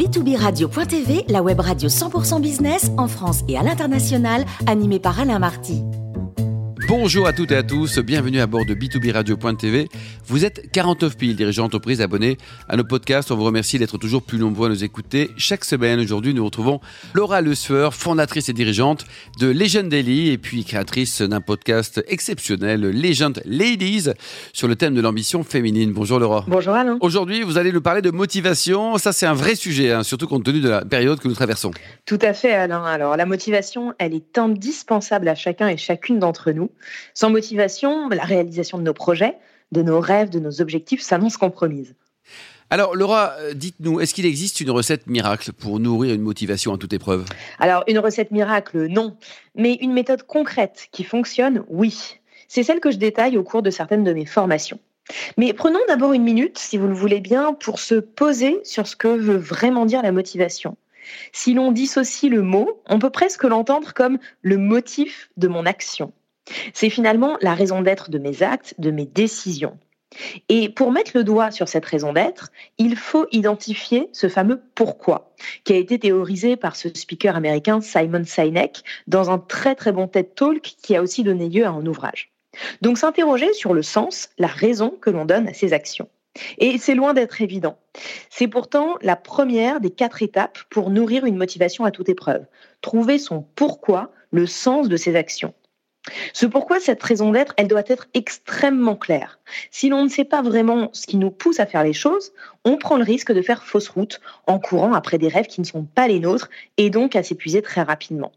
b2b-radio.tv, la web radio 100% business en France et à l'international, animée par Alain Marty. Bonjour à toutes et à tous, bienvenue à bord de B2B Radio.tv. Vous êtes 49 piles dirigeants d'entreprise abonnés à nos podcasts. On vous remercie d'être toujours plus nombreux à nous écouter. Chaque semaine, aujourd'hui, nous retrouvons Laura Lusfer, fondatrice et dirigeante de Legend Daily et puis créatrice d'un podcast exceptionnel, Legend Ladies, sur le thème de l'ambition féminine. Bonjour Laura. Bonjour Alain. Aujourd'hui, vous allez nous parler de motivation. Ça, c'est un vrai sujet, hein, surtout compte tenu de la période que nous traversons. Tout à fait Alain. Alors, la motivation, elle est indispensable à chacun et chacune d'entre nous. Sans motivation, la réalisation de nos projets, de nos rêves, de nos objectifs s'annonce compromise. Alors Laura, euh, dites-nous, est-ce qu'il existe une recette miracle pour nourrir une motivation à toute épreuve? Alors une recette miracle, non, mais une méthode concrète qui fonctionne, oui. C'est celle que je détaille au cours de certaines de mes formations. Mais prenons d'abord une minute, si vous le voulez bien, pour se poser sur ce que veut vraiment dire la motivation. Si l'on dissocie le mot, on peut presque l'entendre comme le motif de mon action. C'est finalement la raison d'être de mes actes, de mes décisions. Et pour mettre le doigt sur cette raison d'être, il faut identifier ce fameux pourquoi, qui a été théorisé par ce speaker américain Simon Sinek dans un très très bon TED Talk qui a aussi donné lieu à un ouvrage. Donc s'interroger sur le sens, la raison que l'on donne à ses actions. Et c'est loin d'être évident. C'est pourtant la première des quatre étapes pour nourrir une motivation à toute épreuve. Trouver son pourquoi, le sens de ses actions. Ce pourquoi cette raison d'être, elle doit être extrêmement claire. Si l'on ne sait pas vraiment ce qui nous pousse à faire les choses, on prend le risque de faire fausse route en courant après des rêves qui ne sont pas les nôtres et donc à s'épuiser très rapidement.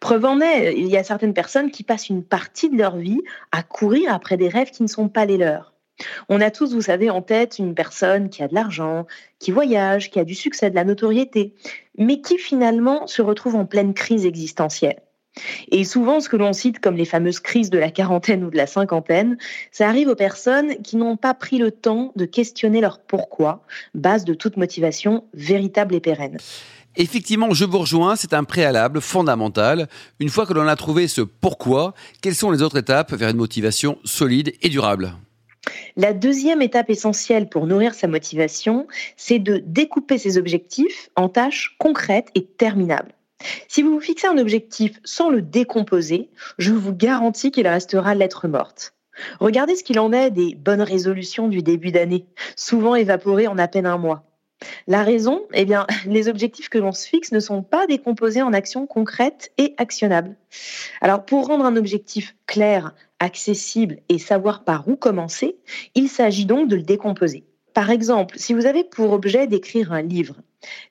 Preuve en est, il y a certaines personnes qui passent une partie de leur vie à courir après des rêves qui ne sont pas les leurs. On a tous, vous savez, en tête une personne qui a de l'argent, qui voyage, qui a du succès, de la notoriété, mais qui finalement se retrouve en pleine crise existentielle. Et souvent, ce que l'on cite comme les fameuses crises de la quarantaine ou de la cinquantaine, ça arrive aux personnes qui n'ont pas pris le temps de questionner leur pourquoi, base de toute motivation véritable et pérenne. Effectivement, je vous rejoins, c'est un préalable fondamental. Une fois que l'on a trouvé ce pourquoi, quelles sont les autres étapes vers une motivation solide et durable? La deuxième étape essentielle pour nourrir sa motivation, c'est de découper ses objectifs en tâches concrètes et terminables. Si vous vous fixez un objectif sans le décomposer, je vous garantis qu'il restera lettre morte. Regardez ce qu'il en est des bonnes résolutions du début d'année, souvent évaporées en à peine un mois. La raison, eh bien, les objectifs que l'on se fixe ne sont pas décomposés en actions concrètes et actionnables. Alors, pour rendre un objectif clair, accessible et savoir par où commencer, il s'agit donc de le décomposer. Par exemple, si vous avez pour objet d'écrire un livre,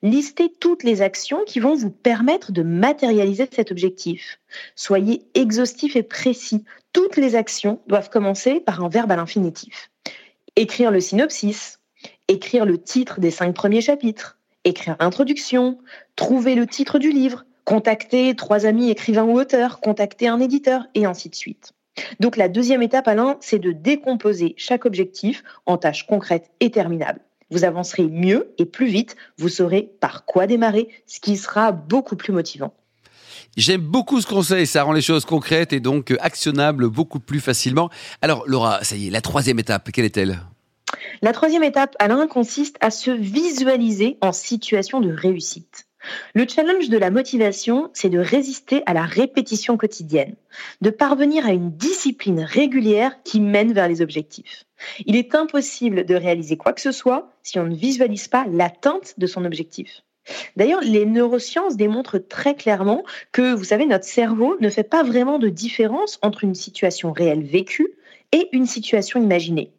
listez toutes les actions qui vont vous permettre de matérialiser cet objectif. Soyez exhaustif et précis. Toutes les actions doivent commencer par un verbe à l'infinitif. Écrire le synopsis, écrire le titre des cinq premiers chapitres, écrire l'introduction, trouver le titre du livre, contacter trois amis écrivains ou auteurs, contacter un éditeur, et ainsi de suite. Donc la deuxième étape, Alain, c'est de décomposer chaque objectif en tâches concrètes et terminables. Vous avancerez mieux et plus vite, vous saurez par quoi démarrer, ce qui sera beaucoup plus motivant. J'aime beaucoup ce conseil, ça rend les choses concrètes et donc actionnables beaucoup plus facilement. Alors Laura, ça y est, la troisième étape, quelle est-elle? La troisième étape, Alain, consiste à se visualiser en situation de réussite. Le challenge de la motivation, c'est de résister à la répétition quotidienne, de parvenir à une discipline régulière qui mène vers les objectifs. Il est impossible de réaliser quoi que ce soit si on ne visualise pas l'atteinte de son objectif. D'ailleurs, les neurosciences démontrent très clairement que, vous savez, notre cerveau ne fait pas vraiment de différence entre une situation réelle vécue et une situation imaginée.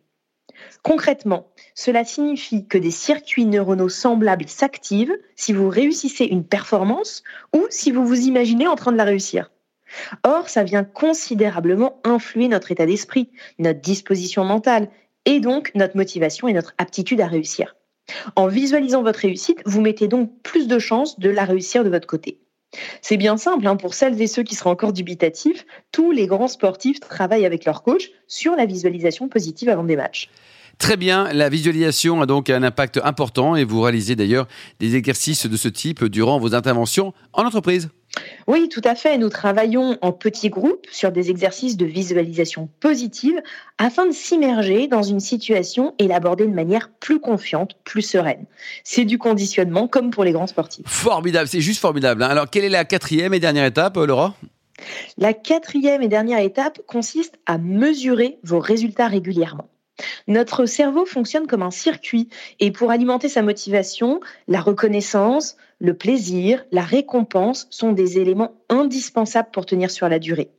Concrètement, cela signifie que des circuits neuronaux semblables s'activent si vous réussissez une performance ou si vous vous imaginez en train de la réussir. Or, ça vient considérablement influer notre état d'esprit, notre disposition mentale et donc notre motivation et notre aptitude à réussir. En visualisant votre réussite, vous mettez donc plus de chances de la réussir de votre côté. C'est bien simple, hein, pour celles et ceux qui seraient encore dubitatifs, tous les grands sportifs travaillent avec leur coach sur la visualisation positive avant des matchs. Très bien, la visualisation a donc un impact important et vous réalisez d'ailleurs des exercices de ce type durant vos interventions en entreprise. Oui, tout à fait. Nous travaillons en petits groupes sur des exercices de visualisation positive afin de s'immerger dans une situation et l'aborder de manière plus confiante, plus sereine. C'est du conditionnement comme pour les grands sportifs. Formidable, c'est juste formidable. Hein. Alors, quelle est la quatrième et dernière étape, euh, Laura? La quatrième et dernière étape consiste à mesurer vos résultats régulièrement. Notre cerveau fonctionne comme un circuit et pour alimenter sa motivation, la reconnaissance, le plaisir, la récompense sont des éléments indispensables pour tenir sur la durée.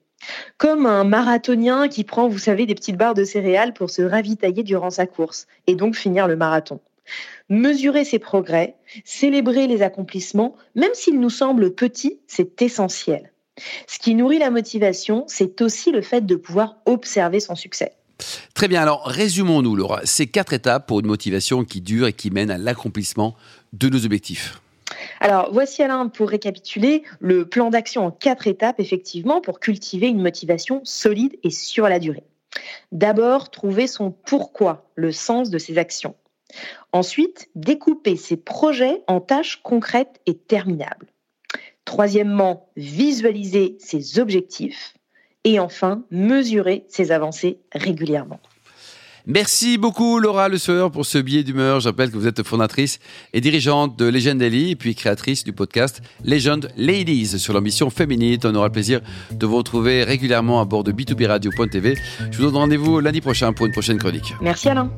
Comme un marathonien qui prend, vous savez, des petites barres de céréales pour se ravitailler durant sa course et donc finir le marathon. Mesurer ses progrès, célébrer les accomplissements, même s'ils nous semblent petits, c'est essentiel. Ce qui nourrit la motivation, c'est aussi le fait de pouvoir observer son succès. Très bien, alors résumons-nous, Laura, ces quatre étapes pour une motivation qui dure et qui mène à l'accomplissement de nos objectifs. Alors, voici Alain, pour récapituler, le plan d'action en quatre étapes, effectivement, pour cultiver une motivation solide et sur la durée. D'abord, trouver son pourquoi, le sens de ses actions. Ensuite, découper ses projets en tâches concrètes et terminables. Troisièmement, visualiser ses objectifs et enfin mesurer ses avancées régulièrement. Merci beaucoup Laura Le Sueur pour ce billet d'humeur. Je rappelle que vous êtes fondatrice et dirigeante de Legend Daily et puis créatrice du podcast Legend Ladies sur l'ambition féminine. On aura le plaisir de vous retrouver régulièrement à bord de b2b radio.tv. Je vous donne rendez-vous lundi prochain pour une prochaine chronique. Merci Alain.